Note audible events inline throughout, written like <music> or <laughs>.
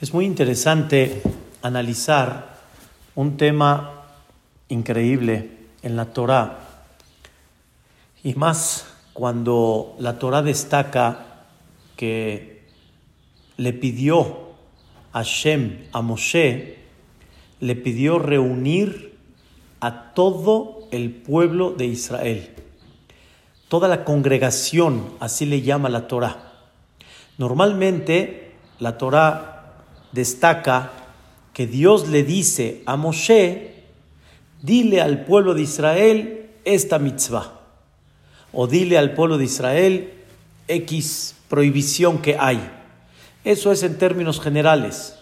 Es muy interesante analizar un tema increíble en la Torá y más cuando la Torá destaca que le pidió a Shem, a Moshe, le pidió reunir a todo el pueblo de Israel, toda la congregación, así le llama la Torá. Normalmente la Torá destaca que Dios le dice a Moshe, dile al pueblo de Israel esta mitzvah, o dile al pueblo de Israel X prohibición que hay. Eso es en términos generales,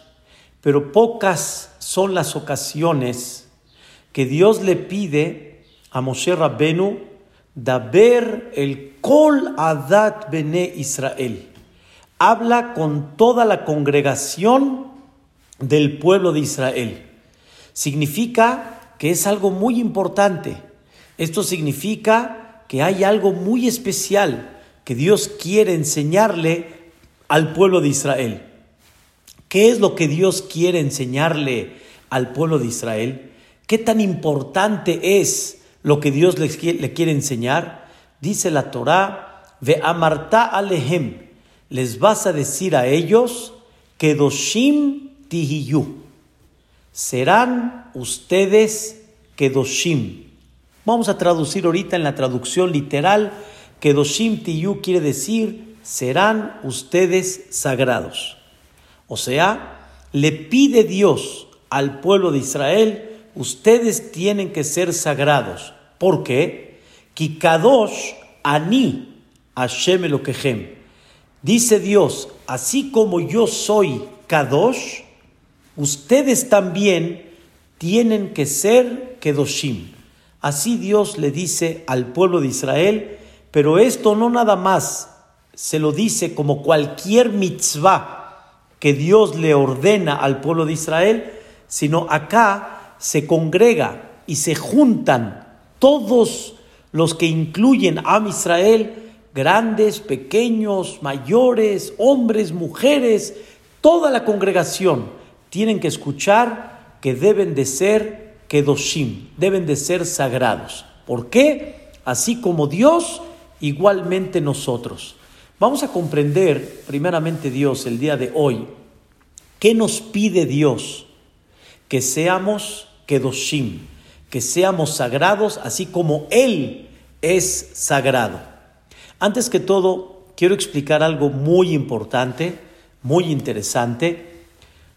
pero pocas son las ocasiones que Dios le pide a Moshe Rabbenu ver el Kol Adat Bene Israel habla con toda la congregación del pueblo de Israel. Significa que es algo muy importante. Esto significa que hay algo muy especial que Dios quiere enseñarle al pueblo de Israel. ¿Qué es lo que Dios quiere enseñarle al pueblo de Israel? ¿Qué tan importante es lo que Dios le quiere enseñar? Dice la Torá, ve amarta alehem, les vas a decir a ellos que doshim tihiyu. Serán ustedes kedoshim. Vamos a traducir ahorita en la traducción literal que doshim tihiyu quiere decir serán ustedes sagrados. O sea, le pide Dios al pueblo de Israel, ustedes tienen que ser sagrados. ¿Por qué? Kikadosh ani Hashem Elokehem. Dice Dios, así como yo soy Kadosh, ustedes también tienen que ser Kedoshim. Así Dios le dice al pueblo de Israel, pero esto no nada más se lo dice como cualquier mitzvah que Dios le ordena al pueblo de Israel, sino acá se congrega y se juntan todos los que incluyen a Israel grandes, pequeños, mayores, hombres, mujeres, toda la congregación tienen que escuchar que deben de ser kedoshim, deben de ser sagrados. ¿Por qué? Así como Dios, igualmente nosotros. Vamos a comprender primeramente Dios el día de hoy. ¿Qué nos pide Dios? Que seamos kedoshim, que seamos sagrados así como Él es sagrado. Antes que todo, quiero explicar algo muy importante, muy interesante.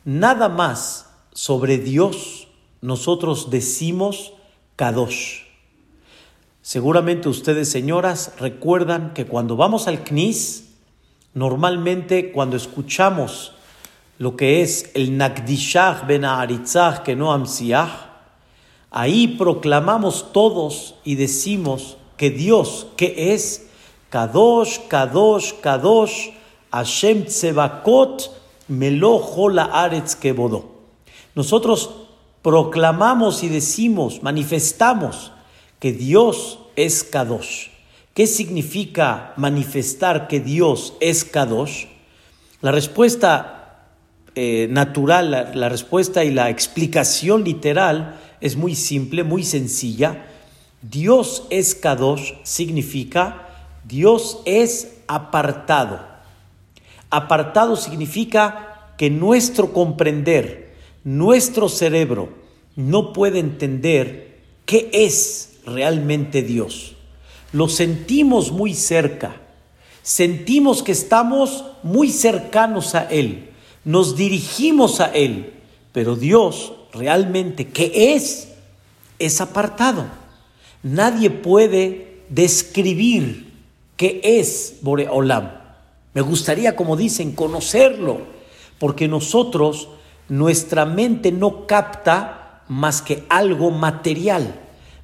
Nada más sobre Dios nosotros decimos Kadosh. Seguramente ustedes, señoras, recuerdan que cuando vamos al CNIS, normalmente cuando escuchamos lo que es el Nakdishah ben Aritzach que no Amsiach, ahí proclamamos todos y decimos que Dios, que es Kadosh, Kadosh, Kadosh, Hashem Tzevakot, Melojo la Aretz. Nosotros proclamamos y decimos, manifestamos que Dios es Kadosh. ¿Qué significa manifestar que Dios es Kadosh? La respuesta eh, natural, la, la respuesta y la explicación literal es muy simple, muy sencilla. Dios es Kadosh significa Dios es apartado. Apartado significa que nuestro comprender, nuestro cerebro no puede entender qué es realmente Dios. Lo sentimos muy cerca, sentimos que estamos muy cercanos a Él, nos dirigimos a Él, pero Dios realmente, ¿qué es? Es apartado. Nadie puede describir ¿Qué es Boreolam? Me gustaría, como dicen, conocerlo, porque nosotros, nuestra mente no capta más que algo material.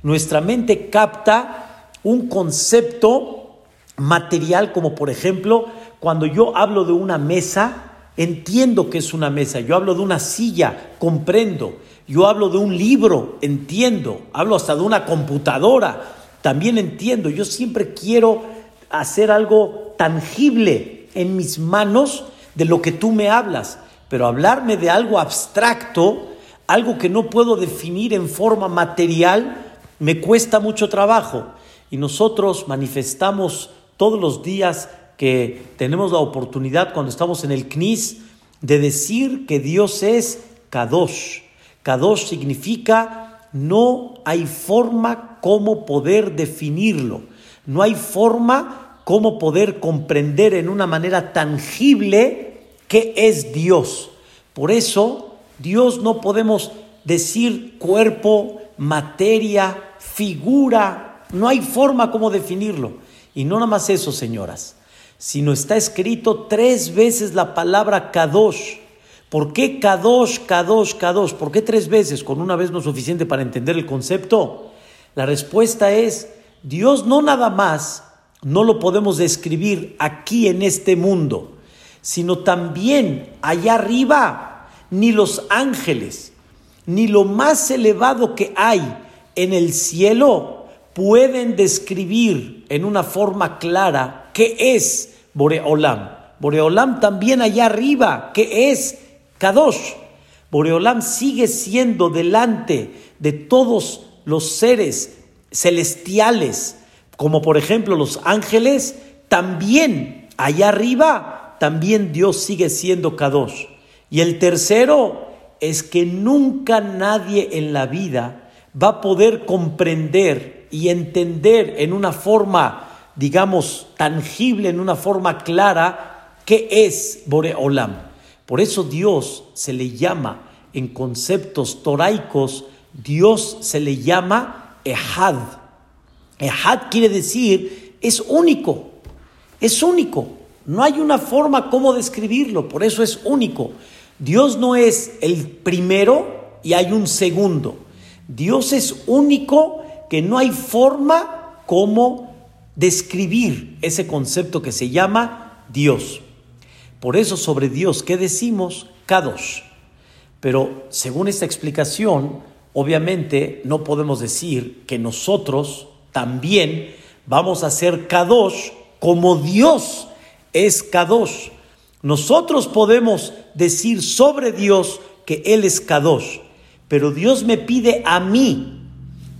Nuestra mente capta un concepto material, como por ejemplo, cuando yo hablo de una mesa, entiendo que es una mesa. Yo hablo de una silla, comprendo. Yo hablo de un libro, entiendo. Hablo hasta de una computadora, también entiendo. Yo siempre quiero hacer algo tangible en mis manos de lo que tú me hablas. pero hablarme de algo abstracto, algo que no puedo definir en forma material, me cuesta mucho trabajo. Y nosotros manifestamos todos los días que tenemos la oportunidad cuando estamos en el CNIS de decir que Dios es Kadosh. Kadosh significa no hay forma como poder definirlo, no hay forma como poder comprender en una manera tangible qué es Dios. Por eso, Dios no podemos decir cuerpo, materia, figura, no hay forma como definirlo. Y no nada más eso, señoras, sino está escrito tres veces la palabra Kadosh. ¿Por qué Kadosh, Kadosh, Kadosh? ¿Por qué tres veces? Con una vez no es suficiente para entender el concepto. La respuesta es, Dios no nada más, no lo podemos describir aquí en este mundo, sino también allá arriba, ni los ángeles, ni lo más elevado que hay en el cielo pueden describir en una forma clara qué es Boreolam. Boreolam también allá arriba, qué es Kadosh. Boreolam sigue siendo delante de todos los seres celestiales, como por ejemplo los ángeles, también allá arriba, también Dios sigue siendo Kadosh. Y el tercero es que nunca nadie en la vida va a poder comprender y entender en una forma, digamos, tangible, en una forma clara, qué es Boreolam. Por eso Dios se le llama, en conceptos toraicos, Dios se le llama Ehad. Ehad quiere decir, es único, es único. No hay una forma como describirlo, por eso es único. Dios no es el primero y hay un segundo. Dios es único que no hay forma como describir ese concepto que se llama Dios. Por eso sobre Dios, ¿qué decimos? Kadosh. Pero según esta explicación, obviamente no podemos decir que nosotros también vamos a ser Kadosh como Dios es Kadosh. Nosotros podemos decir sobre Dios que Él es Kadosh, pero Dios me pide a mí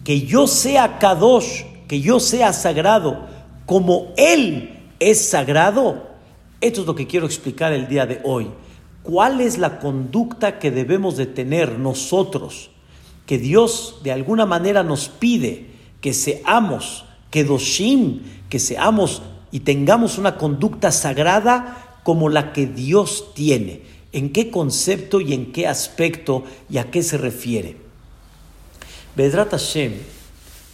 que yo sea Kadosh, que yo sea sagrado, como Él es sagrado. Esto es lo que quiero explicar el día de hoy. ¿Cuál es la conducta que debemos de tener nosotros? Que Dios de alguna manera nos pide que seamos Kedoshim, que seamos y tengamos una conducta sagrada como la que Dios tiene. ¿En qué concepto y en qué aspecto y a qué se refiere? Bedrat Hashem,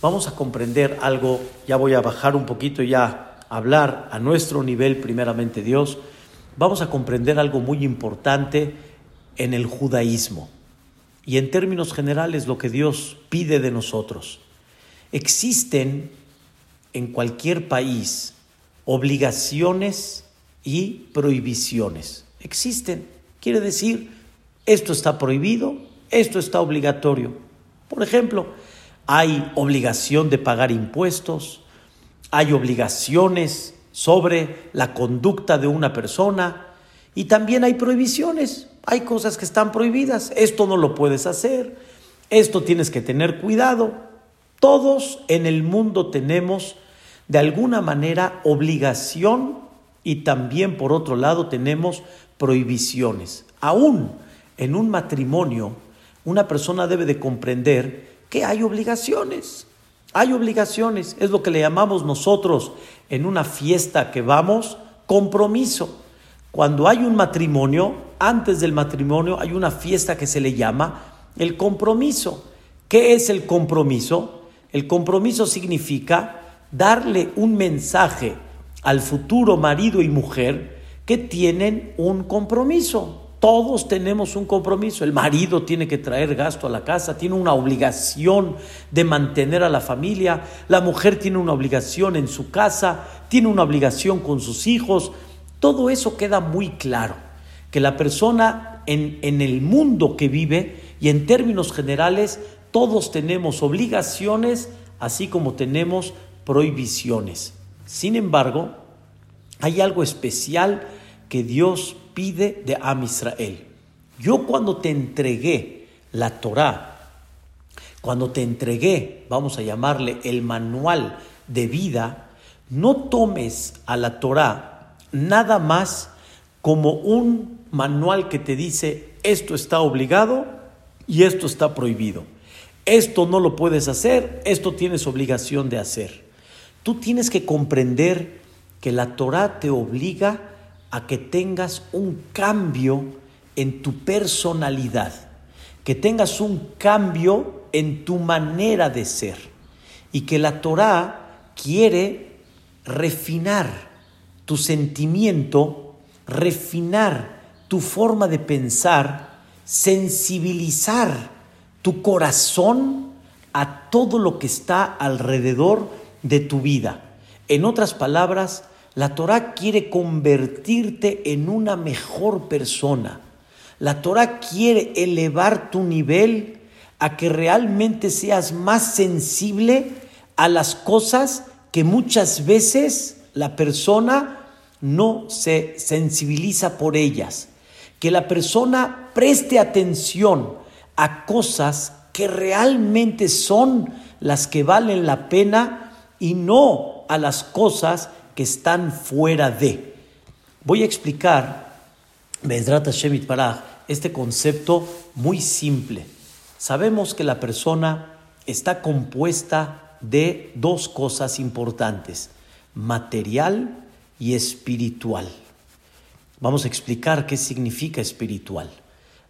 vamos a comprender algo, ya voy a bajar un poquito ya, hablar a nuestro nivel, primeramente Dios, vamos a comprender algo muy importante en el judaísmo y en términos generales lo que Dios pide de nosotros. Existen en cualquier país obligaciones y prohibiciones. Existen. Quiere decir, esto está prohibido, esto está obligatorio. Por ejemplo, hay obligación de pagar impuestos, hay obligaciones sobre la conducta de una persona y también hay prohibiciones. Hay cosas que están prohibidas. Esto no lo puedes hacer. Esto tienes que tener cuidado. Todos en el mundo tenemos de alguna manera obligación y también por otro lado tenemos prohibiciones. Aún en un matrimonio una persona debe de comprender que hay obligaciones. Hay obligaciones, es lo que le llamamos nosotros en una fiesta que vamos, compromiso. Cuando hay un matrimonio, antes del matrimonio hay una fiesta que se le llama el compromiso. ¿Qué es el compromiso? El compromiso significa darle un mensaje al futuro marido y mujer que tienen un compromiso. Todos tenemos un compromiso. El marido tiene que traer gasto a la casa, tiene una obligación de mantener a la familia. La mujer tiene una obligación en su casa, tiene una obligación con sus hijos. Todo eso queda muy claro. Que la persona en, en el mundo que vive y en términos generales, todos tenemos obligaciones, así como tenemos prohibiciones. Sin embargo, hay algo especial que Dios pide de Am Israel. Yo cuando te entregué la Torah, cuando te entregué, vamos a llamarle el manual de vida, no tomes a la Torah nada más como un manual que te dice esto está obligado y esto está prohibido. Esto no lo puedes hacer, esto tienes obligación de hacer. Tú tienes que comprender que la Torah te obliga a que tengas un cambio en tu personalidad, que tengas un cambio en tu manera de ser y que la Torah quiere refinar tu sentimiento, refinar tu forma de pensar, sensibilizar tu corazón a todo lo que está alrededor de tu vida. En otras palabras, la Torah quiere convertirte en una mejor persona. La Torah quiere elevar tu nivel a que realmente seas más sensible a las cosas que muchas veces la persona no se sensibiliza por ellas. Que la persona preste atención a cosas que realmente son las que valen la pena y no a las cosas que están fuera de. Voy a explicar, Shemit Parag, este concepto muy simple. Sabemos que la persona está compuesta de dos cosas importantes, material y espiritual. Vamos a explicar qué significa espiritual.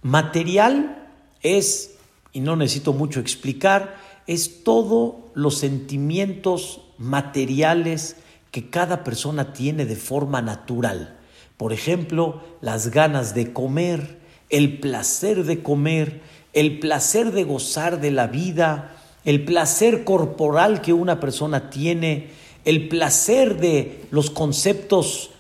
Material es, y no necesito mucho explicar, es todos los sentimientos materiales que cada persona tiene de forma natural. Por ejemplo, las ganas de comer, el placer de comer, el placer de gozar de la vida, el placer corporal que una persona tiene, el placer de los conceptos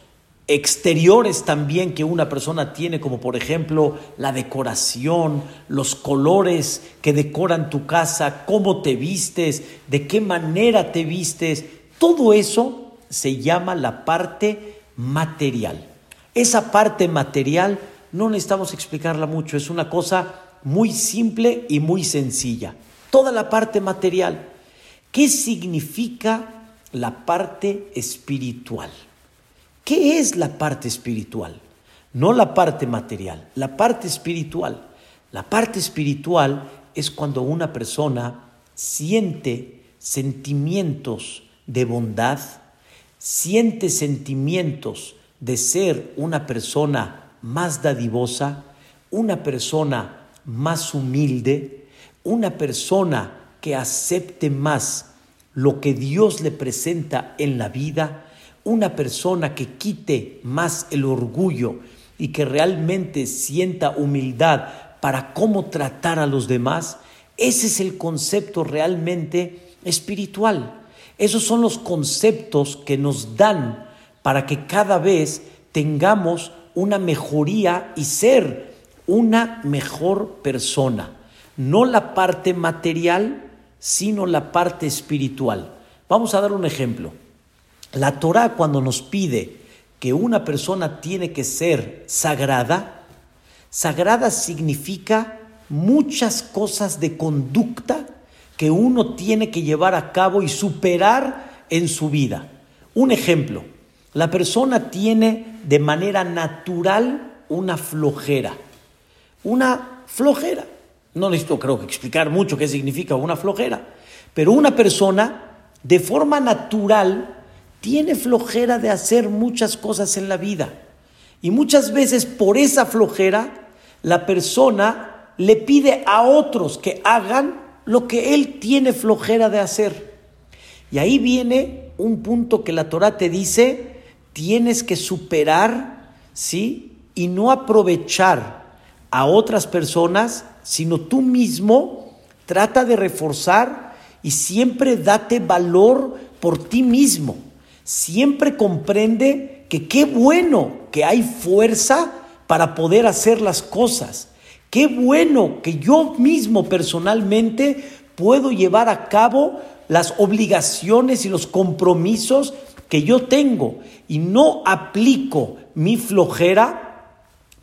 exteriores también que una persona tiene, como por ejemplo la decoración, los colores que decoran tu casa, cómo te vistes, de qué manera te vistes, todo eso se llama la parte material. Esa parte material no necesitamos explicarla mucho, es una cosa muy simple y muy sencilla. Toda la parte material. ¿Qué significa la parte espiritual? ¿Qué es la parte espiritual? No la parte material, la parte espiritual. La parte espiritual es cuando una persona siente sentimientos de bondad, siente sentimientos de ser una persona más dadivosa, una persona más humilde, una persona que acepte más lo que Dios le presenta en la vida, una persona que quite más el orgullo y que realmente sienta humildad para cómo tratar a los demás, ese es el concepto realmente espiritual. Esos son los conceptos que nos dan para que cada vez tengamos una mejoría y ser una mejor persona. No la parte material, sino la parte espiritual. Vamos a dar un ejemplo. La Torah cuando nos pide que una persona tiene que ser sagrada, sagrada significa muchas cosas de conducta que uno tiene que llevar a cabo y superar en su vida. Un ejemplo, la persona tiene de manera natural una flojera, una flojera. No necesito creo que explicar mucho qué significa una flojera, pero una persona de forma natural tiene flojera de hacer muchas cosas en la vida. Y muchas veces por esa flojera la persona le pide a otros que hagan lo que él tiene flojera de hacer. Y ahí viene un punto que la Torah te dice, tienes que superar, ¿sí? Y no aprovechar a otras personas, sino tú mismo trata de reforzar y siempre date valor por ti mismo siempre comprende que qué bueno que hay fuerza para poder hacer las cosas. Qué bueno que yo mismo personalmente puedo llevar a cabo las obligaciones y los compromisos que yo tengo y no aplico mi flojera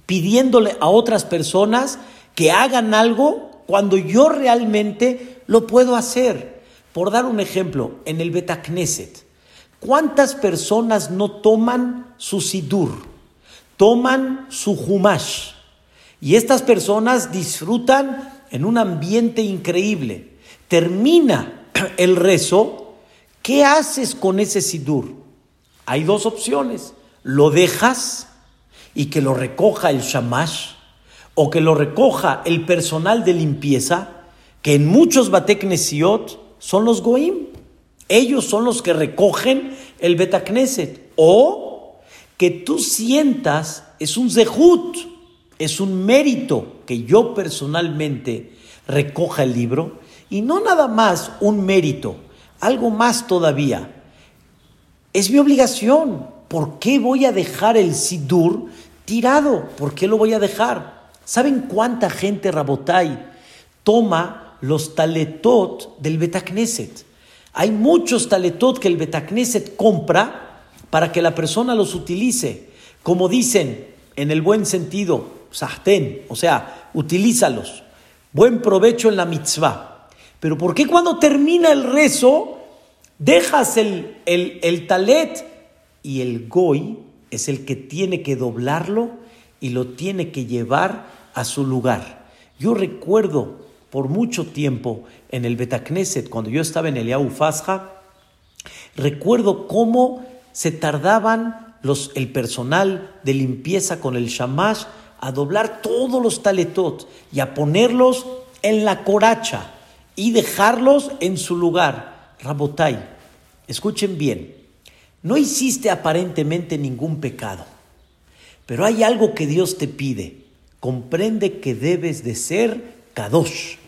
pidiéndole a otras personas que hagan algo cuando yo realmente lo puedo hacer. Por dar un ejemplo, en el Betacneset, ¿cuántas personas no toman su sidur? Toman su humash. Y estas personas disfrutan en un ambiente increíble. Termina <clears throat> el rezo, ¿qué haces con ese sidur? Hay dos opciones. Lo dejas y que lo recoja el shamash o que lo recoja el personal de limpieza, que en muchos bateknesiot son los goim. Ellos son los que recogen el betakneset. O que tú sientas, es un zehut, es un mérito que yo personalmente recoja el libro y no nada más un mérito, algo más todavía. Es mi obligación. ¿Por qué voy a dejar el sidur tirado? ¿Por qué lo voy a dejar? ¿Saben cuánta gente, Rabotai, toma los taletot del Betacneset? Hay muchos taletot que el Betacneset compra para que la persona los utilice. Como dicen, en el buen sentido, sahten, o sea, utilízalos. Buen provecho en la mitzvah. Pero ¿por qué cuando termina el rezo dejas el, el, el talet y el goy es el que tiene que doblarlo y lo tiene que llevar a su lugar? Yo recuerdo por mucho tiempo en el Betacneset, cuando yo estaba en el Yaufasja, recuerdo cómo se tardaban los, el personal de limpieza con el shamash a doblar todos los taletot y a ponerlos en la coracha y dejarlos en su lugar. Rabotai, escuchen bien, no hiciste aparentemente ningún pecado, pero hay algo que Dios te pide. Comprende que debes de ser kadosh,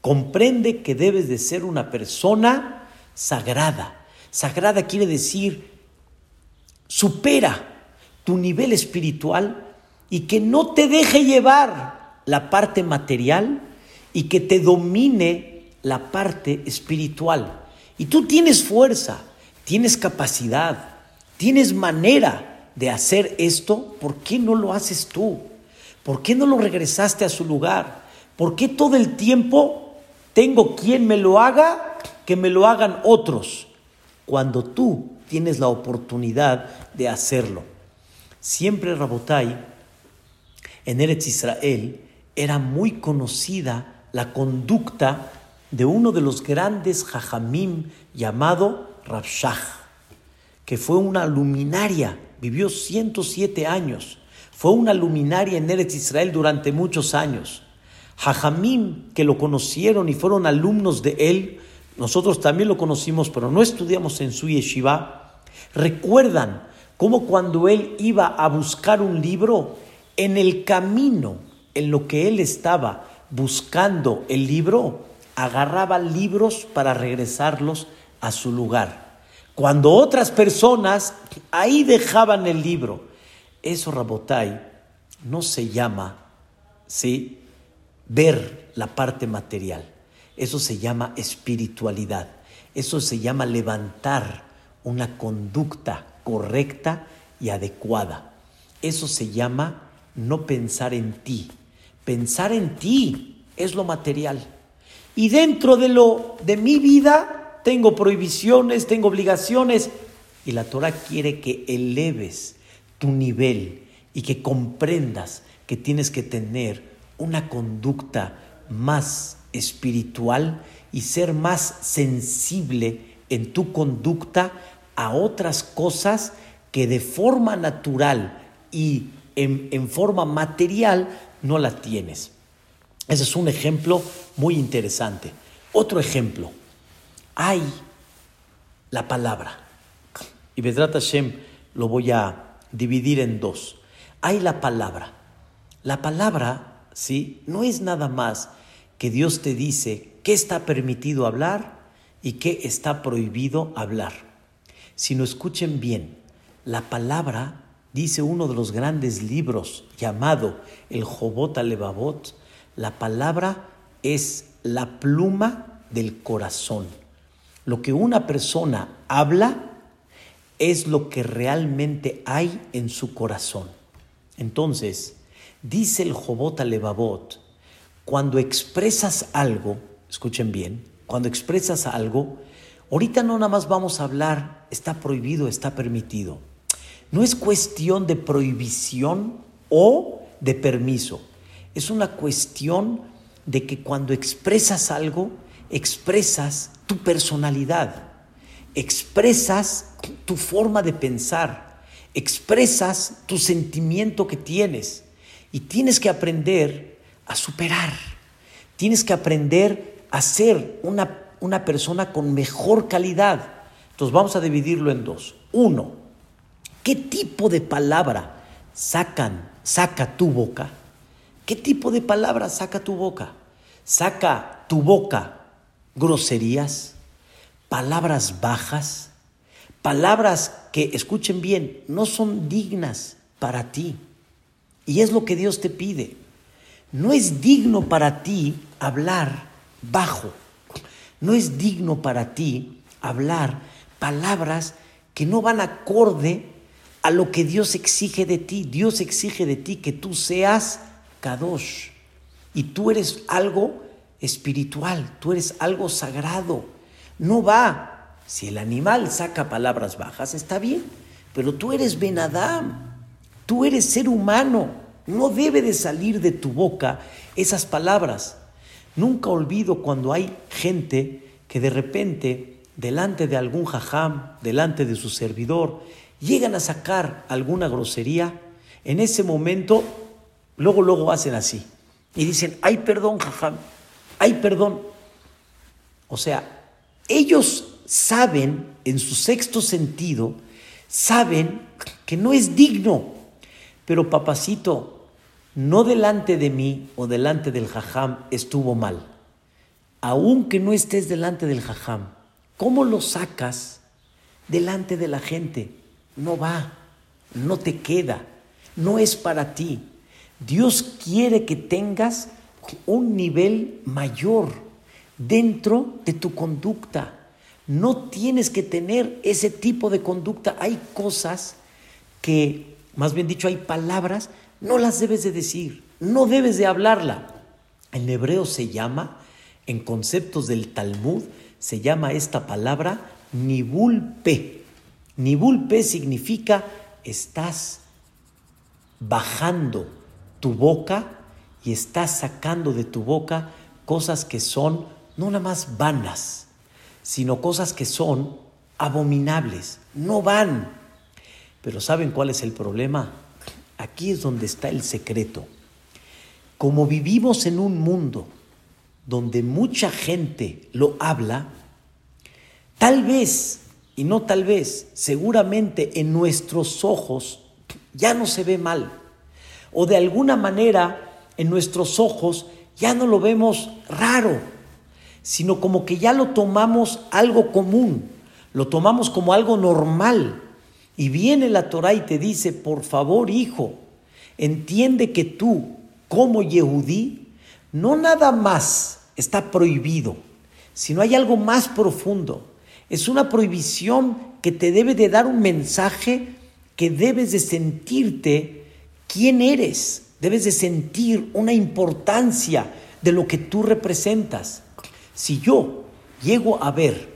comprende que debes de ser una persona sagrada. Sagrada quiere decir supera tu nivel espiritual y que no te deje llevar la parte material y que te domine la parte espiritual. Y tú tienes fuerza, tienes capacidad, tienes manera de hacer esto, ¿por qué no lo haces tú? ¿Por qué no lo regresaste a su lugar? ¿Por qué todo el tiempo tengo quien me lo haga, que me lo hagan otros? Cuando tú tienes la oportunidad de hacerlo. Siempre Rabotai en Eretz Israel era muy conocida la conducta de uno de los grandes jajamim llamado Rabshah, que fue una luminaria, vivió 107 años, fue una luminaria en Eretz Israel durante muchos años. Jajamim que lo conocieron y fueron alumnos de él, nosotros también lo conocimos, pero no estudiamos en su yeshiva, recuerdan cómo cuando él iba a buscar un libro, en el camino, en lo que él estaba buscando el libro, agarraba libros para regresarlos a su lugar. Cuando otras personas ahí dejaban el libro, eso Rabotai no se llama, ¿sí? Ver la parte material. Eso se llama espiritualidad. Eso se llama levantar una conducta correcta y adecuada. Eso se llama no pensar en ti. Pensar en ti es lo material. Y dentro de lo de mi vida tengo prohibiciones, tengo obligaciones y la Torah quiere que eleves tu nivel y que comprendas que tienes que tener una conducta más espiritual y ser más sensible en tu conducta a otras cosas que de forma natural y en, forma material no la tienes. Ese es un ejemplo muy interesante. Otro ejemplo, hay la palabra. Y Vedrat Hashem lo voy a dividir en dos. Hay la palabra. La palabra, ¿sí? No es nada más que Dios te dice qué está permitido hablar y qué está prohibido hablar. Si no escuchen bien, la palabra Dice uno de los grandes libros llamado el Jobot Alevavot, la palabra es la pluma del corazón. Lo que una persona habla es lo que realmente hay en su corazón. Entonces, Dice el Jobot Levavot, cuando expresas algo, escuchen bien, cuando expresas algo, ahorita no nada más vamos a hablar, está prohibido, está permitido. No es cuestión de prohibición o de permiso. Es una cuestión de que cuando expresas algo, expresas tu personalidad, expresas tu forma de pensar, expresas tu sentimiento que tienes y tienes que aprender a superar, tienes que aprender a ser una, una persona con mejor calidad. Entonces vamos a dividirlo en dos. Uno, ¿qué tipo de palabra sacan, saca tu boca? ¿Qué tipo de palabra saca tu boca? Saca tu boca groserías, palabras bajas, palabras que, escuchen bien, no son dignas para ti. Y es lo que Dios te pide. No es digno para ti hablar bajo. No es digno para ti hablar palabras que no van acorde a lo que Dios exige de ti. Dios exige de ti que tú seas kadosh. Y tú eres algo espiritual, tú eres algo sagrado. No va. Si el animal saca palabras bajas, está bien. Pero tú eres Benadam. Tú eres ser humano. No debe de salir de tu boca esas palabras. Nunca olvido cuando hay gente que de repente, delante de algún jajam, delante de su servidor, llegan a sacar alguna grosería. En ese momento, luego, luego hacen así. Y dicen, ay perdón, jajam, ay perdón. O sea, ellos saben, en su sexto sentido, saben que no es digno pero papacito, no delante de mí o delante del jajam estuvo mal. Aunque no estés delante del jajam, ¿cómo lo sacas delante de la gente? No va, no te queda, no es para ti. Dios quiere que tengas un nivel mayor dentro de tu conducta. No tienes que tener ese tipo de conducta. Hay cosas que más bien dicho, hay palabras, no las debes de decir, no debes de hablarla. En hebreo se llama, en conceptos del Talmud, se llama esta palabra nibulpe. Nibulpe significa estás bajando tu boca y estás sacando de tu boca cosas que son no nada más vanas, sino cosas que son abominables, no van pero ¿saben cuál es el problema? Aquí es donde está el secreto. Como vivimos en un mundo donde mucha gente lo habla, tal vez, y no tal vez, seguramente en nuestros ojos ya no se ve mal. O de alguna manera en nuestros ojos ya no lo vemos raro, sino como que ya lo tomamos algo común, lo tomamos como algo normal. Y viene la Torah y te dice, por favor, hijo, entiende que tú, como Yehudí, no nada más está prohibido, sino hay algo más profundo. Es una prohibición que te debe de dar un mensaje que debes de sentirte quién eres, debes de sentir una importancia de lo que tú representas. Si yo llego a ver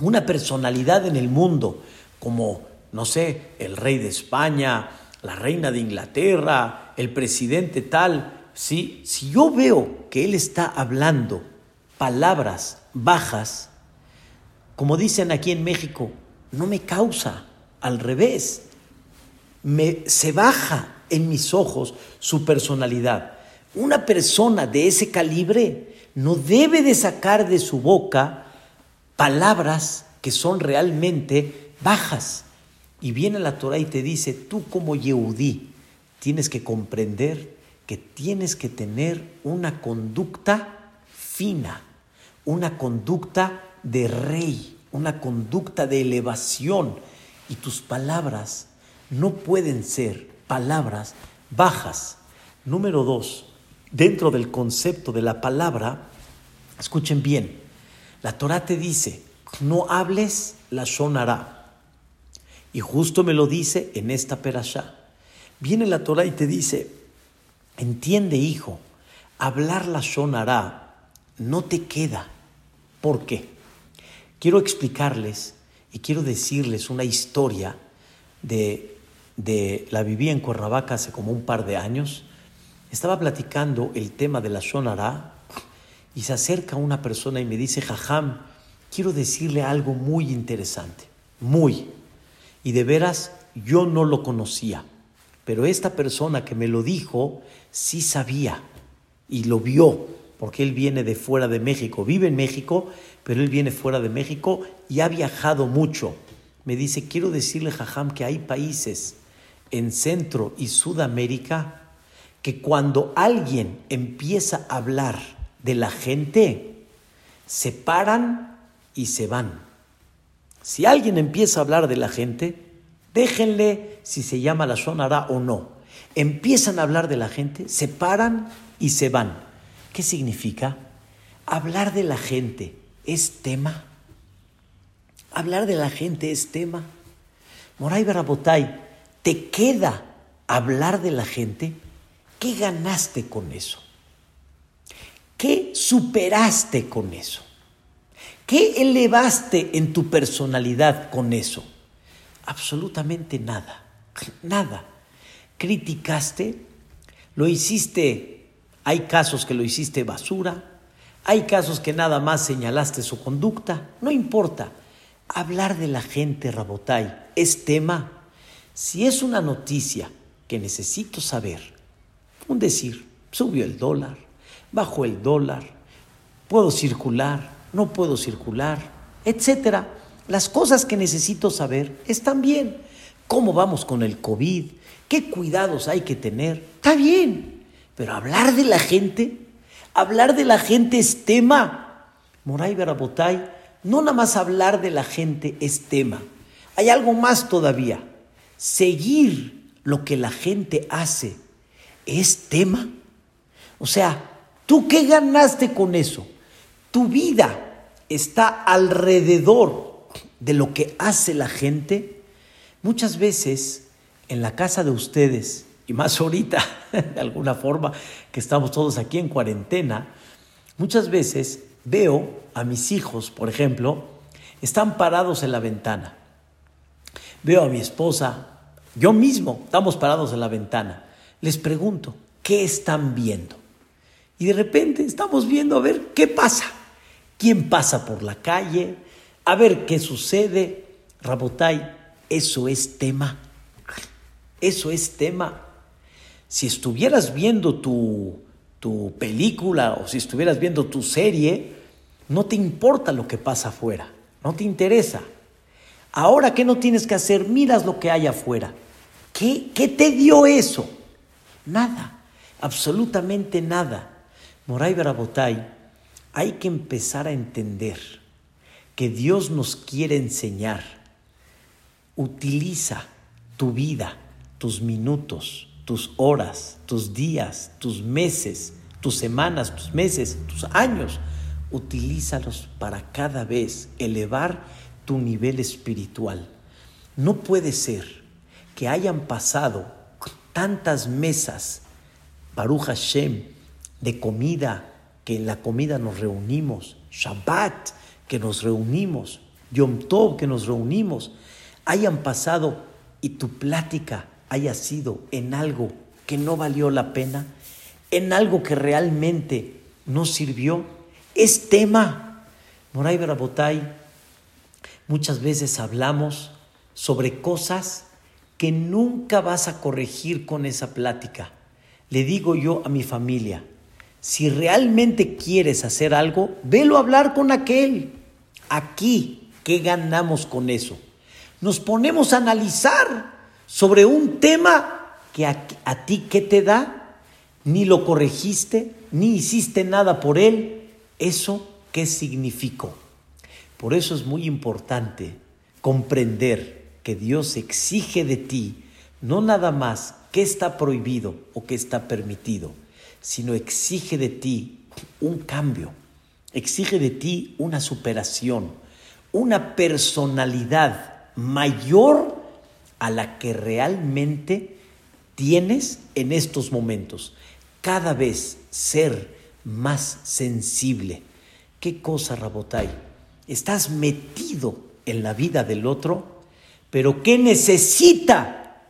una personalidad en el mundo como no sé, el rey de España, la reina de Inglaterra, el presidente tal, ¿sí? si yo veo que él está hablando palabras bajas, como dicen aquí en México, no me causa, al revés, me, se baja en mis ojos su personalidad. Una persona de ese calibre no debe de sacar de su boca palabras que son realmente bajas. Y viene la Torah y te dice, tú como Yehudí tienes que comprender que tienes que tener una conducta fina, una conducta de rey, una conducta de elevación. Y tus palabras no pueden ser palabras bajas. Número dos, dentro del concepto de la palabra, escuchen bien, la Torah te dice, no hables la sonará y justo me lo dice en esta perashá. Viene la Torah y te dice, entiende hijo, hablar la sonará no te queda. ¿Por qué? Quiero explicarles y quiero decirles una historia de, de la viví en Cuernavaca hace como un par de años. Estaba platicando el tema de la sonará y se acerca una persona y me dice, Jajam, quiero decirle algo muy interesante, muy. Y de veras, yo no lo conocía, pero esta persona que me lo dijo sí sabía y lo vio, porque él viene de fuera de México, vive en México, pero él viene fuera de México y ha viajado mucho. Me dice, quiero decirle, Jajam, que hay países en Centro y Sudamérica que cuando alguien empieza a hablar de la gente se paran y se van. Si alguien empieza a hablar de la gente, déjenle si se llama la sonará o no. Empiezan a hablar de la gente, se paran y se van. ¿Qué significa? Hablar de la gente es tema. Hablar de la gente es tema. Moray Barabotay, ¿te queda hablar de la gente? ¿Qué ganaste con eso? ¿Qué superaste con eso? ¿Qué elevaste en tu personalidad con eso? Absolutamente nada, nada. Criticaste, lo hiciste, hay casos que lo hiciste basura, hay casos que nada más señalaste su conducta, no importa. Hablar de la gente, Rabotay, es tema. Si es una noticia que necesito saber, un decir, subió el dólar, bajo el dólar, puedo circular, no puedo circular, etcétera. Las cosas que necesito saber están bien. ¿Cómo vamos con el COVID? ¿Qué cuidados hay que tener? Está bien. Pero hablar de la gente, hablar de la gente es tema. Moray Barabotay, no nada más hablar de la gente es tema. Hay algo más todavía. Seguir lo que la gente hace es tema. O sea, ¿Tú qué ganaste con eso? Tu vida está alrededor de lo que hace la gente. Muchas veces en la casa de ustedes, y más ahorita, <laughs> de alguna forma, que estamos todos aquí en cuarentena, muchas veces veo a mis hijos, por ejemplo, están parados en la ventana. Veo a mi esposa, yo mismo, estamos parados en la ventana. Les pregunto, ¿qué están viendo? Y de repente estamos viendo a ver qué pasa. ¿Quién pasa por la calle? A ver qué sucede. Rabotay, eso es tema. Eso es tema. Si estuvieras viendo tu, tu película o si estuvieras viendo tu serie, no te importa lo que pasa afuera. No te interesa. Ahora, ¿qué no tienes que hacer? Miras lo que hay afuera. ¿Qué, qué te dio eso? Nada. Absolutamente nada. Moray Barabotay, hay que empezar a entender que Dios nos quiere enseñar. Utiliza tu vida, tus minutos, tus horas, tus días, tus meses, tus semanas, tus meses, tus años. Utilízalos para cada vez elevar tu nivel espiritual. No puede ser que hayan pasado tantas mesas, Baruch Hashem, de comida, que en la comida nos reunimos, Shabbat, que nos reunimos, Yom Tov, que nos reunimos, hayan pasado y tu plática haya sido en algo que no valió la pena, en algo que realmente no sirvió, es tema. Moray Barabotay, muchas veces hablamos sobre cosas que nunca vas a corregir con esa plática. Le digo yo a mi familia, si realmente quieres hacer algo, velo a hablar con aquel. Aquí, ¿qué ganamos con eso? Nos ponemos a analizar sobre un tema que a, ti, ¿qué te da? Ni lo corregiste, ni hiciste nada por él. ¿Eso qué significó? Por eso es muy importante comprender que Dios exige de ti no nada más qué está prohibido o qué está permitido, sino exige de ti un cambio, exige de ti una superación, una personalidad mayor a la que realmente tienes en estos momentos. cada vez ser más sensible. ¿Qué cosa, Rabotai? Estás metido en la vida del otro, pero ¿qué necesita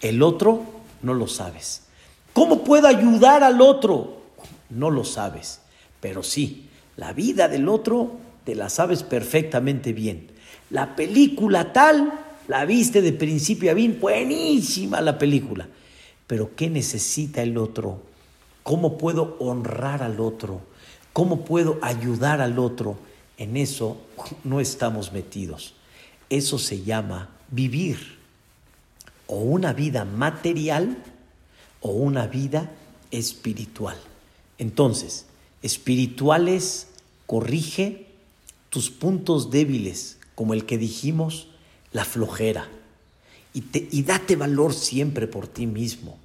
el otro? No lo sabes. ¿Cómo puedo ayudar al otro? No lo sabes. Pero sí, la vida del otro te la sabes perfectamente bien. La película tal, la viste de principio a fin, buenísima la película. Pero ¿qué necesita el otro? ¿Cómo puedo honrar al otro? ¿Cómo puedo ayudar al otro? En eso no estamos metidos. Eso se llama vivir o una vida material o una vida espiritual. Entonces, espirituales corrige tus puntos débiles, como el que dijimos, la flojera. Y, y date valor siempre por ti mismo.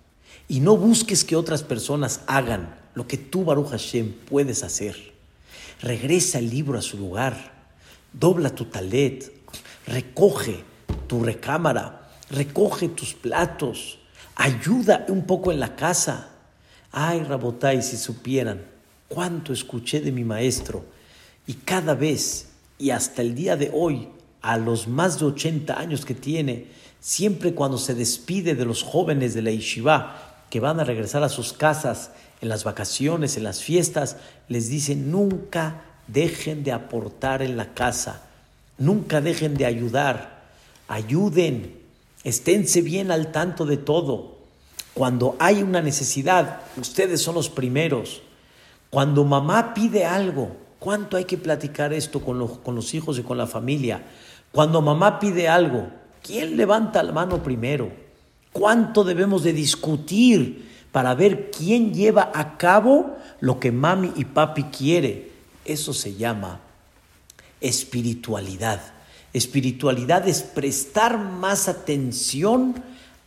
Y no busques que otras personas hagan lo que tú, Baruch Hashem, puedes hacer. Regresa el libro a su lugar, dobla tu talet, recoge tu recámara, recoge tus platos, ayuda un poco en la casa. Ay, Rabotai, si supieran cuánto escuché de mi maestro. Y cada vez y hasta el día de hoy, a los más de 80 años que tiene, siempre cuando se despide de los jóvenes de la yeshiva, que van a regresar a sus casas en las vacaciones, en las fiestas, les dice, nunca dejen de aportar en la casa, nunca dejen de ayudar, ayuden, esténse bien al tanto de todo. Cuando hay una necesidad, ustedes son los primeros. Cuando mamá pide algo, ¿cuánto hay que platicar esto con los, con los hijos y con la familia? Cuando mamá pide algo, ¿quién levanta la mano primero? ¿Cuánto debemos de discutir para ver quién lleva a cabo lo que mami y papi quiere? Eso se llama espiritualidad. Espiritualidad es prestar más atención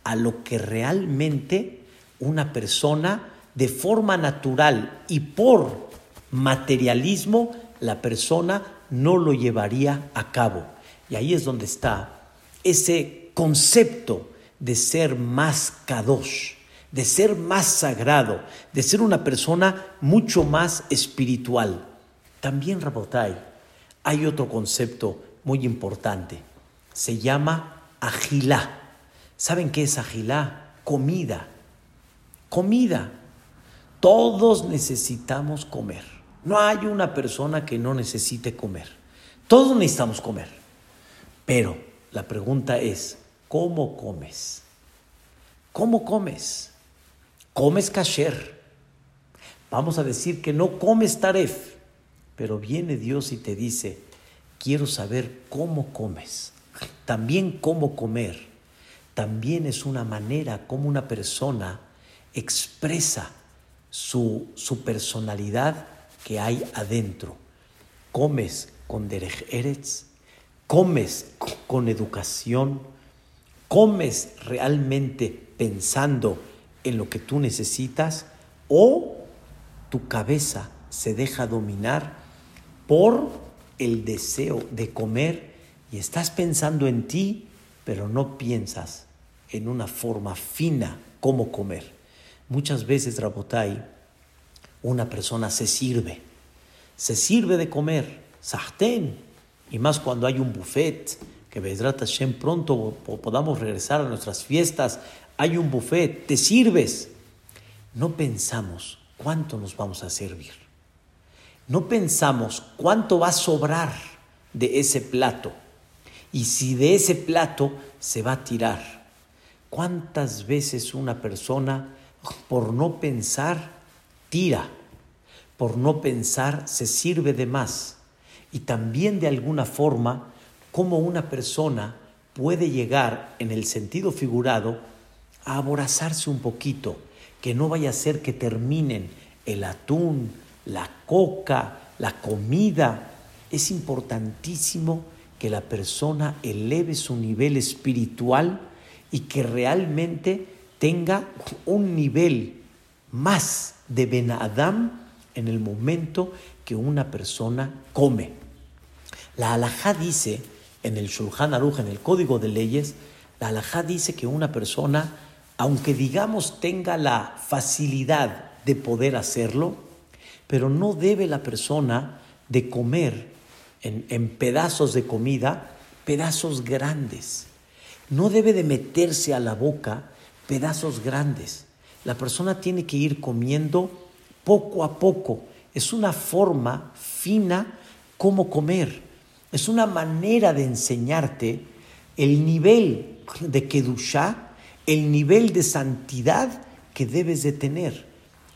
a lo que realmente una persona de forma natural y por materialismo la persona no lo llevaría a cabo. Y ahí es donde está ese concepto de ser más kadosh, de ser más sagrado, de ser una persona mucho más espiritual. También, Rabotai, hay otro concepto muy importante. Se llama agilá. ¿Saben qué es agilá? Comida. Comida. Todos necesitamos comer. No hay una persona que no necesite comer. Todos necesitamos comer. Pero la pregunta es, ¿Cómo comes? ¿Cómo comes? Comes kasher. Vamos a decir que no comes taref, pero viene Dios y te dice, quiero saber cómo comes. También cómo comer. También es una manera como una persona expresa su, su personalidad que hay adentro. Comes con derech eretz, comes con educación, comes realmente pensando en lo que tú necesitas o tu cabeza se deja dominar por el deseo de comer y estás pensando en ti, pero no piensas en una forma fina cómo comer. Muchas veces, Rabotai, una persona se sirve, se sirve de comer, sartén, y más cuando hay un buffet, que Bezrat Hashem pronto podamos regresar a nuestras fiestas, hay un buffet, te sirves. No pensamos cuánto nos vamos a servir. No pensamos cuánto va a sobrar de ese plato y si de ese plato se va a tirar. ¿Cuántas veces una persona, por no pensar, tira? Por no pensar, se sirve de más. Y también de alguna forma cómo una persona puede llegar, en el sentido figurado, a aborazarse un poquito, que no vaya a ser que terminen el atún, la coca, la comida. Es importantísimo que la persona eleve su nivel espiritual y que realmente tenga un nivel más de Ben Adam en el momento que una persona come. La halajá dice en el Shulchan Aruch, en el Código de Leyes, la halajá dice que una persona, aunque digamos tenga la facilidad de poder hacerlo, pero no debe la persona de comer en, en pedazos de comida, pedazos grandes. No debe de meterse a la boca pedazos grandes. La persona tiene que ir comiendo poco a poco. Es una forma fina como comer. Es una manera de enseñarte el nivel de Kedushá, el nivel de santidad que debes de tener,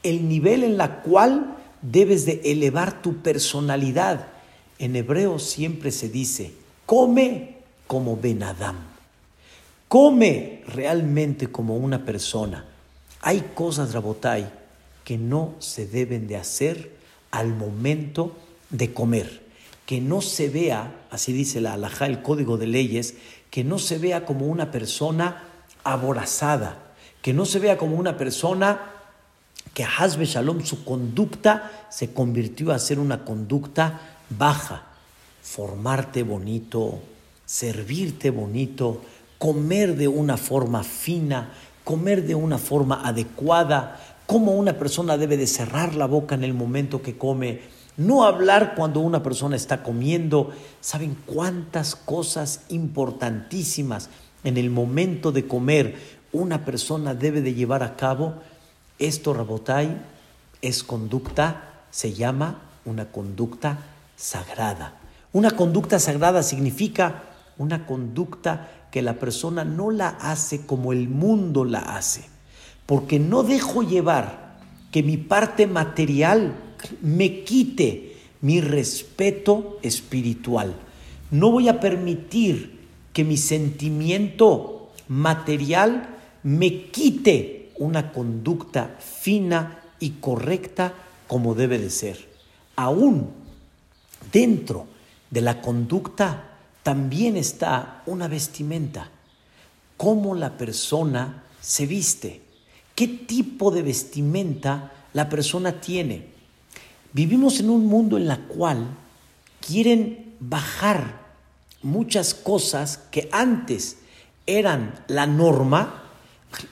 el nivel en la cual debes de elevar tu personalidad. En hebreo siempre se dice, come como Ben Adam. Come realmente como una persona. Hay cosas, Rabotai, que no se deben de hacer al momento de comer. Que no se vea, así dice la halajá, el código de leyes, que no se vea como una persona aborazada, que no se vea como una persona que Hazbe Shalom, su conducta se convirtió a ser una conducta baja. Formarte bonito, servirte bonito, comer de una forma fina, comer de una forma adecuada, cómo una persona debe de cerrar la boca en el momento que come, no hablar cuando una persona está comiendo. ¿Saben cuántas cosas importantísimas en el momento de comer una persona debe de llevar a cabo? Esto, Rabotai, es conducta, se llama una conducta sagrada. Una conducta sagrada significa una conducta que la persona no la hace como el mundo la hace porque no dejo llevar que mi parte material me quite mi respeto espiritual. No voy a permitir que mi sentimiento material me quite una conducta fina y correcta como debe de ser. Aún dentro de la conducta también está una vestimenta, cómo la persona se viste qué tipo de vestimenta la persona tiene. Vivimos en un mundo en la cual quieren bajar muchas cosas que antes eran la norma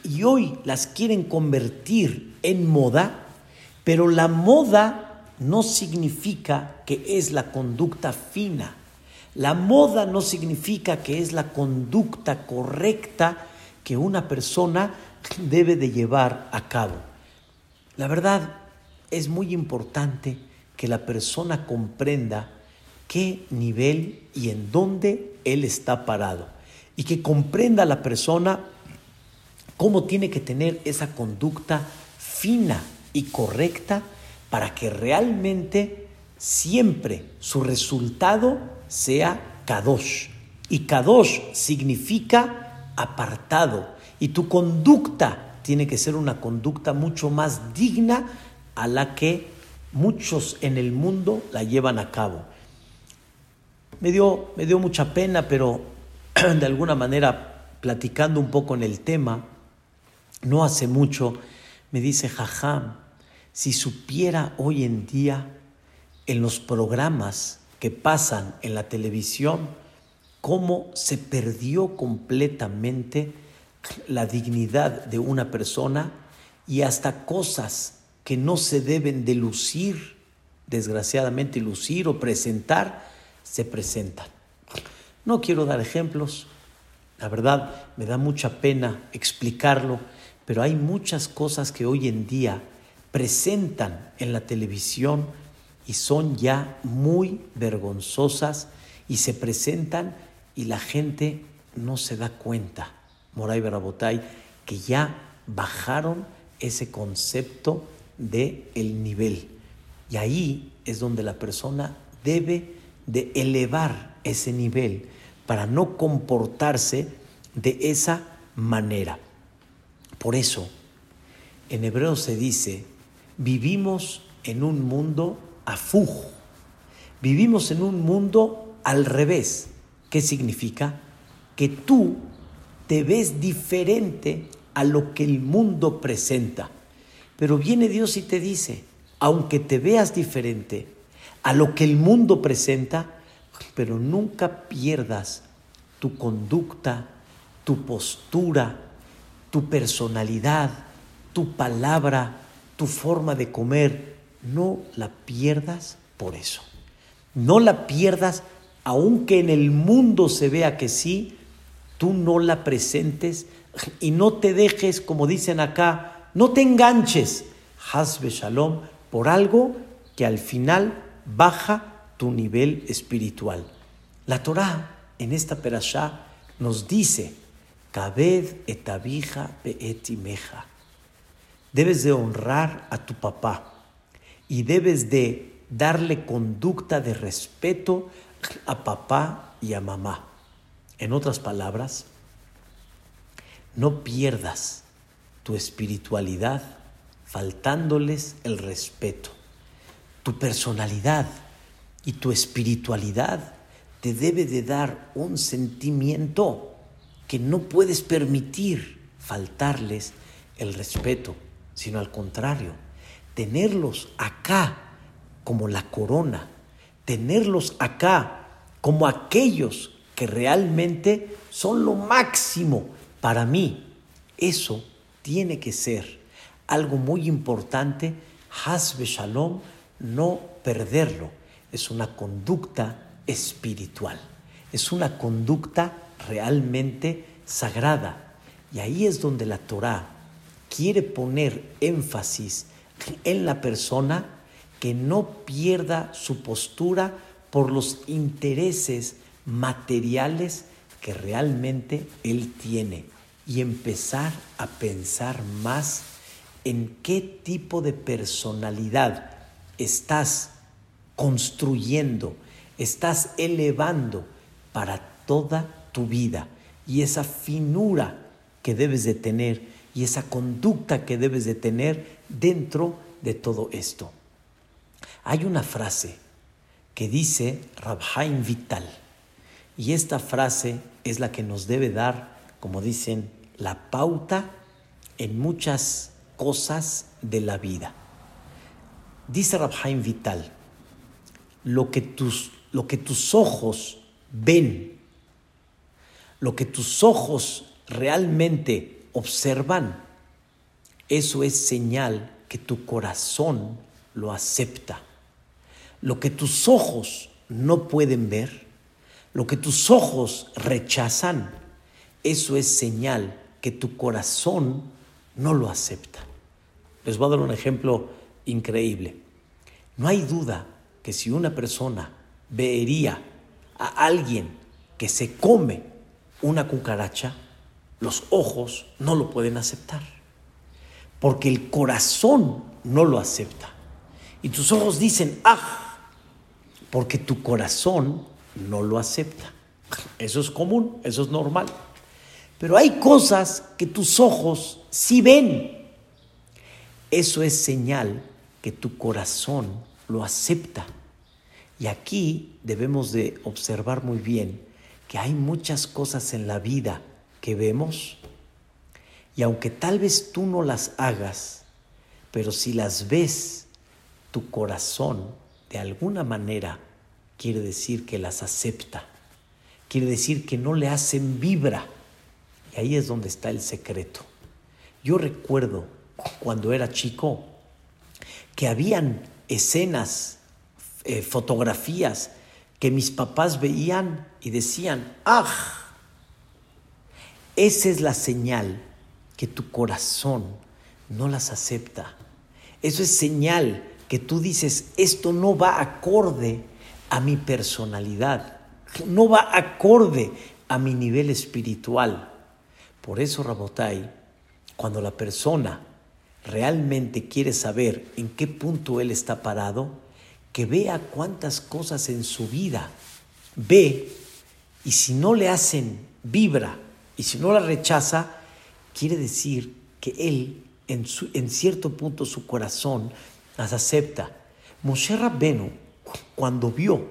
y hoy las quieren convertir en moda, pero la moda no significa que es la conducta fina. La moda no significa que es la conducta correcta que una persona debe de llevar a cabo. La verdad es muy importante que la persona comprenda qué nivel y en dónde él está parado y que comprenda la persona cómo tiene que tener esa conducta fina y correcta para que realmente siempre su resultado sea kadosh. Y kadosh significa apartado, y tu conducta tiene que ser una conducta mucho más digna a la que muchos en el mundo la llevan a cabo. Me dio, me dio mucha pena, pero <clears throat> de alguna manera, platicando un poco en el tema, no hace mucho, me dice Jajam, si supiera hoy en día en los programas que pasan en la televisión, cómo se perdió completamente la dignidad de una persona y hasta cosas que no se deben de lucir, desgraciadamente lucir o presentar, se presentan. No quiero dar ejemplos, la verdad me da mucha pena explicarlo, pero hay muchas cosas que hoy en día presentan en la televisión y son ya muy vergonzosas y se presentan y la gente no se da cuenta. Moray Barabotay, que ya bajaron ese concepto de el nivel. Y ahí es donde la persona debe de elevar ese nivel para no comportarse de esa manera. Por eso, en hebreo se dice, vivimos en un mundo afuj, vivimos en un mundo al revés. ¿Qué significa? Que tú te ves diferente a lo que el mundo presenta. Pero viene Dios y te dice, aunque te veas diferente a lo que el mundo presenta, pero nunca pierdas tu conducta, tu postura, tu personalidad, tu palabra, tu forma de comer, no la pierdas por eso. No la pierdas, aunque en el mundo se vea que sí, tú no la presentes y no te dejes, como dicen acá, no te enganches, hasbe shalom, por algo que al final baja tu nivel espiritual. La Torah en esta perashá nos dice, Kabed etabija beetimeja. Debes de honrar a tu papá y debes de darle conducta de respeto a papá y a mamá. En otras palabras, no pierdas tu espiritualidad faltándoles el respeto. Tu personalidad y tu espiritualidad te debe de dar un sentimiento que no puedes permitir faltarles el respeto, sino al contrario, tenerlos acá como la corona, tenerlos acá como aquellos que realmente son lo máximo para mí. Eso tiene que ser algo muy importante, Hasbe Shalom, no perderlo. Es una conducta espiritual, es una conducta realmente sagrada. Y ahí es donde la Torah quiere poner énfasis en la persona que no pierda su postura por los intereses materiales que realmente él tiene y empezar a pensar más en qué tipo de personalidad estás construyendo, estás elevando para toda tu vida y esa finura que debes de tener y esa conducta que debes de tener dentro de todo esto. Hay una frase que dice Rabhaim Vital y esta frase es la que nos debe dar, como dicen, la pauta en muchas cosas de la vida. Dice Rabhaim Vital, lo que tus, lo que tus ojos ven, lo que tus ojos realmente observan, eso es señal que tu corazón lo acepta. Lo que tus ojos no pueden ver, lo que tus ojos rechazan, eso es señal que tu corazón no lo acepta. Les voy a dar un ejemplo increíble. No hay duda que si una persona vería a alguien que se come una cucaracha, los ojos no lo pueden aceptar, porque el corazón no lo acepta. Y tus ojos dicen, ah, porque tu corazón no lo acepta. Eso es común, eso es normal. Pero hay cosas que tus ojos sí ven. Eso es señal que tu corazón lo acepta. Y aquí debemos de observar muy bien que hay muchas cosas en la vida que vemos y aunque tal vez tú no las hagas, pero si las ves, tu corazón de alguna manera quiere decir que las acepta, quiere decir que no le hacen vibra. Y ahí es donde está el secreto. Yo recuerdo cuando era chico que habían escenas, eh, fotografías que mis papás veían y decían, ¡ah! Esa es la señal que tu corazón no las acepta. Eso es señal que tú dices, esto no va acorde a mi personalidad, no va acorde a mi nivel espiritual. Por eso, Rabotai, cuando la persona realmente quiere saber en qué punto él está parado, que vea cuántas cosas en su vida ve y si no le hacen vibra y si no la rechaza, quiere decir que él en, su, en cierto punto su corazón las acepta. Moshe Rabbenu, cuando vio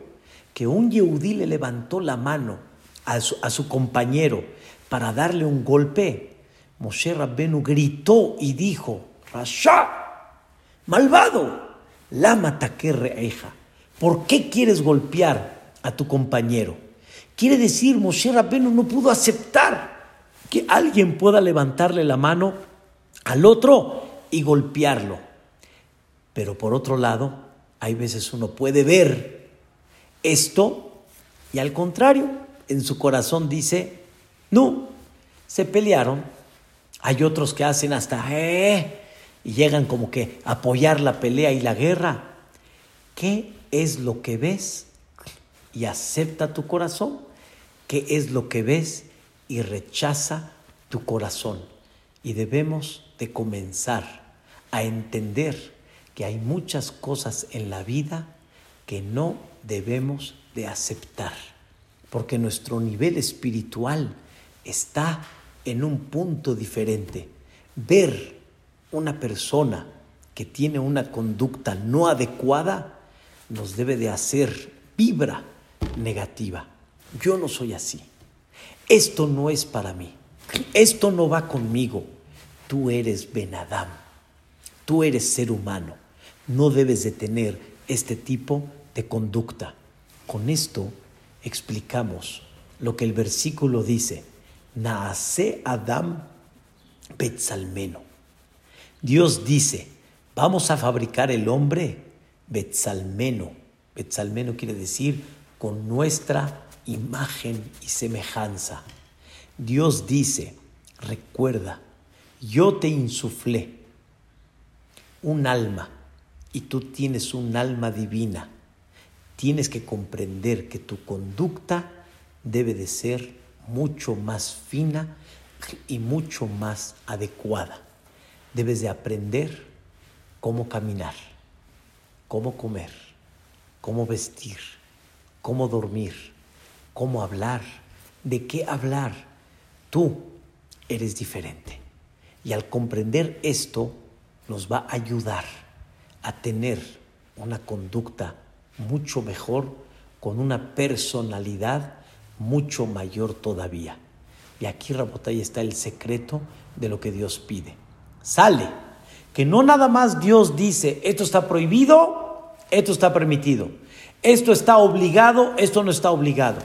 que un Yehudí le levantó la mano a su, a su compañero para darle un golpe, Moshe Rabbenu gritó y dijo, Rasha, malvado, lama reeja. ¿Por qué quieres golpear a tu compañero? Quiere decir, Moshe Rabbeinu no pudo aceptar que alguien pueda levantarle la mano al otro y golpearlo. Pero por otro lado, hay veces uno puede ver esto y al contrario, en su corazón dice, no, se pelearon. Hay otros que hacen hasta, eh, y llegan como que a apoyar la pelea y la guerra. ¿Qué es lo que ves? Y acepta tu corazón. ¿Qué es lo que ves? Y rechaza tu corazón. Y debemos de comenzar a entender que hay muchas cosas en la vida que no debemos de aceptar, porque nuestro nivel espiritual está en un punto diferente. Ver una persona que tiene una conducta no adecuada nos debe de hacer vibra negativa. Yo no soy así. Esto no es para mí. Esto no va conmigo. Tú eres Benadam. Tú eres ser humano. No debes de tener este tipo de conducta. Con esto explicamos lo que el versículo dice. Naase Adam Betzalmeno. Dios dice, vamos a fabricar el hombre Betzalmeno. Betzalmeno quiere decir con nuestra imagen y semejanza. Dios dice, recuerda, yo te insuflé un alma y tú tienes un alma divina. Tienes que comprender que tu conducta debe de ser mucho más fina y mucho más adecuada. Debes de aprender cómo caminar, cómo comer, cómo vestir, cómo dormir, cómo hablar, de qué hablar. Tú eres diferente. Y al comprender esto, nos va a ayudar a tener una conducta mucho mejor, con una personalidad mucho mayor todavía. Y aquí, Rabotay, está el secreto de lo que Dios pide. Sale, que no nada más Dios dice, esto está prohibido, esto está permitido, esto está obligado, esto no está obligado,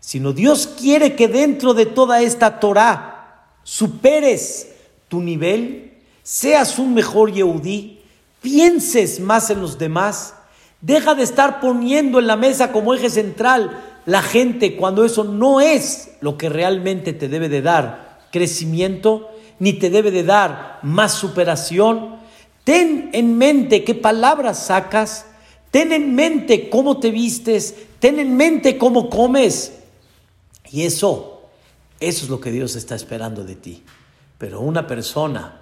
sino Dios quiere que dentro de toda esta Torah superes tu nivel, seas un mejor Yehudí, pienses más en los demás, deja de estar poniendo en la mesa como eje central la gente cuando eso no es lo que realmente te debe de dar crecimiento, ni te debe de dar más superación. Ten en mente qué palabras sacas, ten en mente cómo te vistes, ten en mente cómo comes. Y eso, eso es lo que Dios está esperando de ti. Pero una persona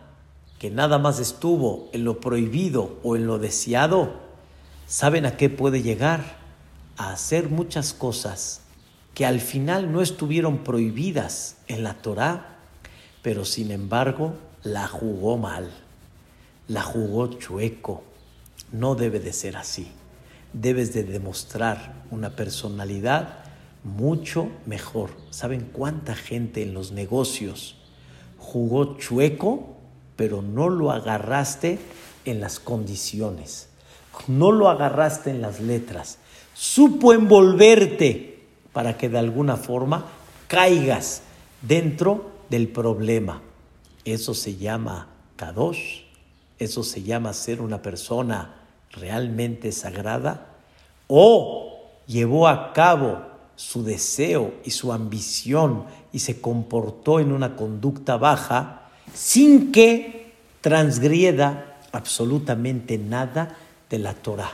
que nada más estuvo en lo prohibido o en lo deseado, ¿saben a qué puede llegar? a hacer muchas cosas que al final no estuvieron prohibidas en la Torá, pero sin embargo la jugó mal, la jugó chueco. No debe de ser así. Debes de demostrar una personalidad mucho mejor. ¿Saben cuánta gente en los negocios jugó chueco, pero no lo agarraste en las condiciones? No lo agarraste en las letras supo envolverte para que de alguna forma caigas dentro del problema. Eso se llama kadosh, eso se llama ser una persona realmente sagrada o llevó a cabo su deseo y su ambición y se comportó en una conducta baja sin que transgrieda absolutamente nada de la Torah.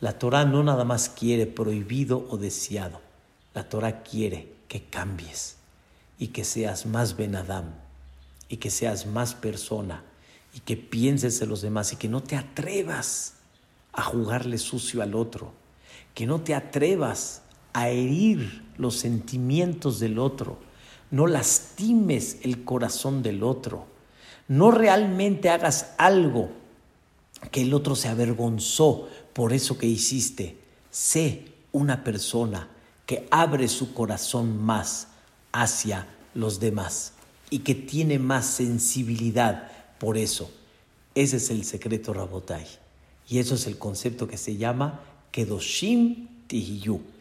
La Torah no nada más quiere prohibido o deseado. La Torah quiere que cambies y que seas más Benadam y que seas más persona y que pienses en los demás y que no te atrevas a jugarle sucio al otro, que no te atrevas a herir los sentimientos del otro, no lastimes el corazón del otro, no realmente hagas algo que el otro se avergonzó por eso que hiciste. Sé una persona que abre su corazón más hacia los demás y que tiene más sensibilidad por eso. Ese es el secreto Rabotai. Y eso es el concepto que se llama Kedoshim Tihiyu.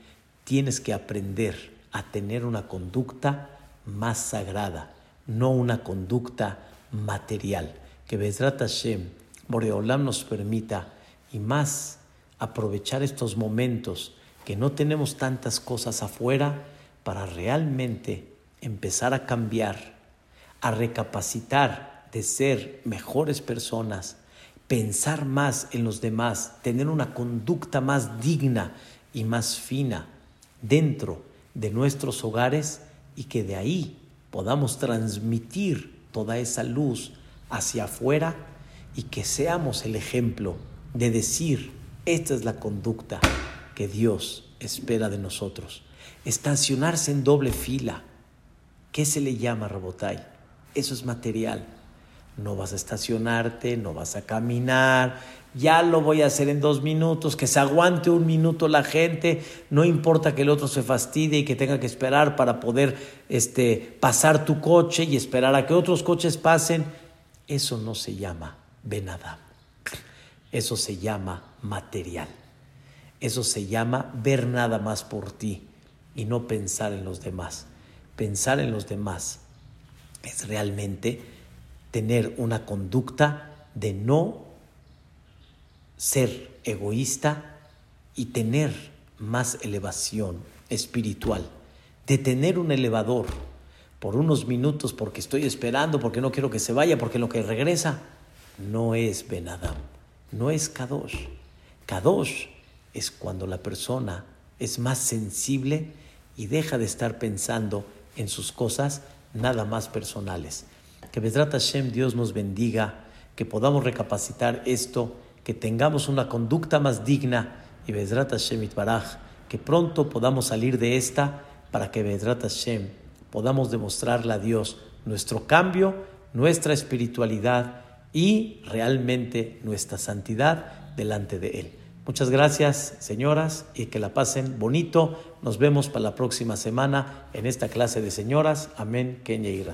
Tienes que aprender a tener una conducta más sagrada, no una conducta material. Que Bezrat Hashem, Boreolam nos permita y más aprovechar estos momentos que no tenemos tantas cosas afuera para realmente empezar a cambiar, a recapacitar de ser mejores personas, pensar más en los demás, tener una conducta más digna y más fina dentro de nuestros hogares y que de ahí podamos transmitir toda esa luz hacia afuera y que seamos el ejemplo de decir, esta es la conducta que Dios espera de nosotros. Estacionarse en doble fila. ¿Qué se le llama, Robotay? Eso es material. No vas a estacionarte, no vas a caminar, ya lo voy a hacer en dos minutos, que se aguante un minuto la gente, no importa que el otro se fastidie y que tenga que esperar para poder este, pasar tu coche y esperar a que otros coches pasen. Eso no se llama Benadam. Eso se llama material. Eso se llama ver nada más por ti y no pensar en los demás. Pensar en los demás es realmente tener una conducta de no ser egoísta y tener más elevación espiritual, de tener un elevador por unos minutos porque estoy esperando, porque no quiero que se vaya, porque lo que regresa no es Benadam, no es Kadosh. Kadosh es cuando la persona es más sensible y deja de estar pensando en sus cosas nada más personales. Que Bedrat Hashem Dios nos bendiga, que podamos recapacitar esto, que tengamos una conducta más digna y Bedrat Hashem Itbaraj, que pronto podamos salir de esta para que Bedrat Hashem podamos demostrarle a Dios nuestro cambio, nuestra espiritualidad y realmente nuestra santidad delante de Él. Muchas gracias, señoras, y que la pasen bonito. Nos vemos para la próxima semana en esta clase de señoras. Amén, Kenya y.